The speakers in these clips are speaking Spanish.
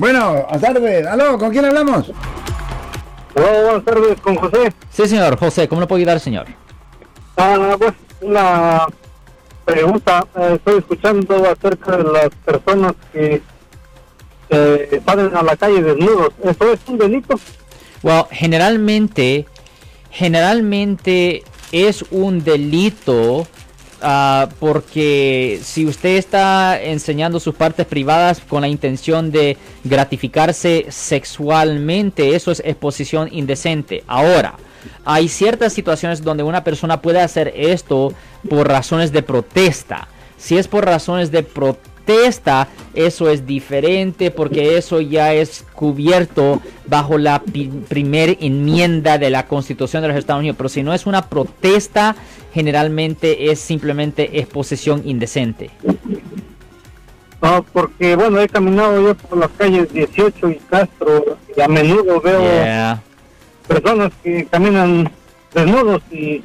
Bueno, buenas tardes. Aló, ¿con quién hablamos? Hola, buenas tardes, con José. Sí, señor. José, ¿cómo le puedo ayudar, señor? Ah, pues una pregunta. Eh, estoy escuchando acerca de las personas que eh, salen a la calle desnudos. ¿Eso es un delito? Well, generalmente, generalmente es un delito ah, porque si usted está enseñando sus partes privadas con la intención de gratificarse sexualmente, eso es exposición indecente. Ahora, hay ciertas situaciones donde una persona puede hacer esto por razones de protesta. Si es por razones de protesta, eso es diferente porque eso ya es cubierto bajo la primera enmienda de la Constitución de los Estados Unidos. Pero si no es una protesta, generalmente es simplemente exposición indecente. No, porque bueno, he caminado yo por las calles 18 y Castro y a menudo veo Yeah. personas que caminan desnudos y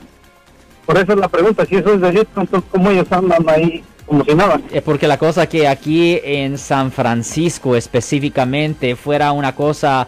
por eso es la pregunta, si eso es delito, entonces cómo ellos andan ahí como si nada. Es porque la cosa que aquí en San Francisco específicamente fuera una cosa...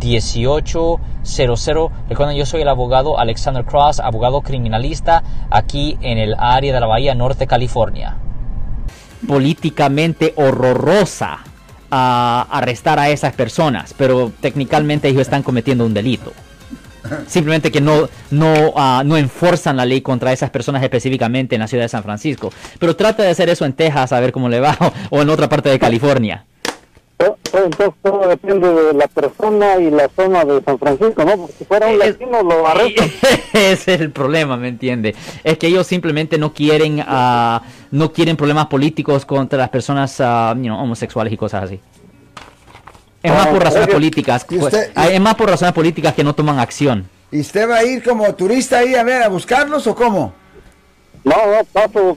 1-800-530-1800. Recuerden, yo soy el abogado Alexander Cross, abogado criminalista aquí en el área de la Bahía Norte, California. Políticamente horrorosa a arrestar a esas personas, pero técnicamente ellos están cometiendo un delito. Simplemente que no, no, ah, no enforzan la ley contra esas personas específicamente en la ciudad de San Francisco. Pero trata de hacer eso en Texas a ver cómo le va o en otra parte de California. To- to- Entonces todo depende de la persona y la zona de San Francisco, ¿no? Porque si fuera un Es- latino lo arrestan. Ese es el problema, ¿me entiende? Es que ellos simplemente no quieren, ah, no quieren problemas políticos contra las personas ah, you know, homosexuales y cosas así. Es más Ah, por razones oye, políticas. ¿y pues, usted- es más por razones políticas que no toman acción. ¿Y usted va a ir como turista ahí a ver, a buscarlos o cómo? No, no, paso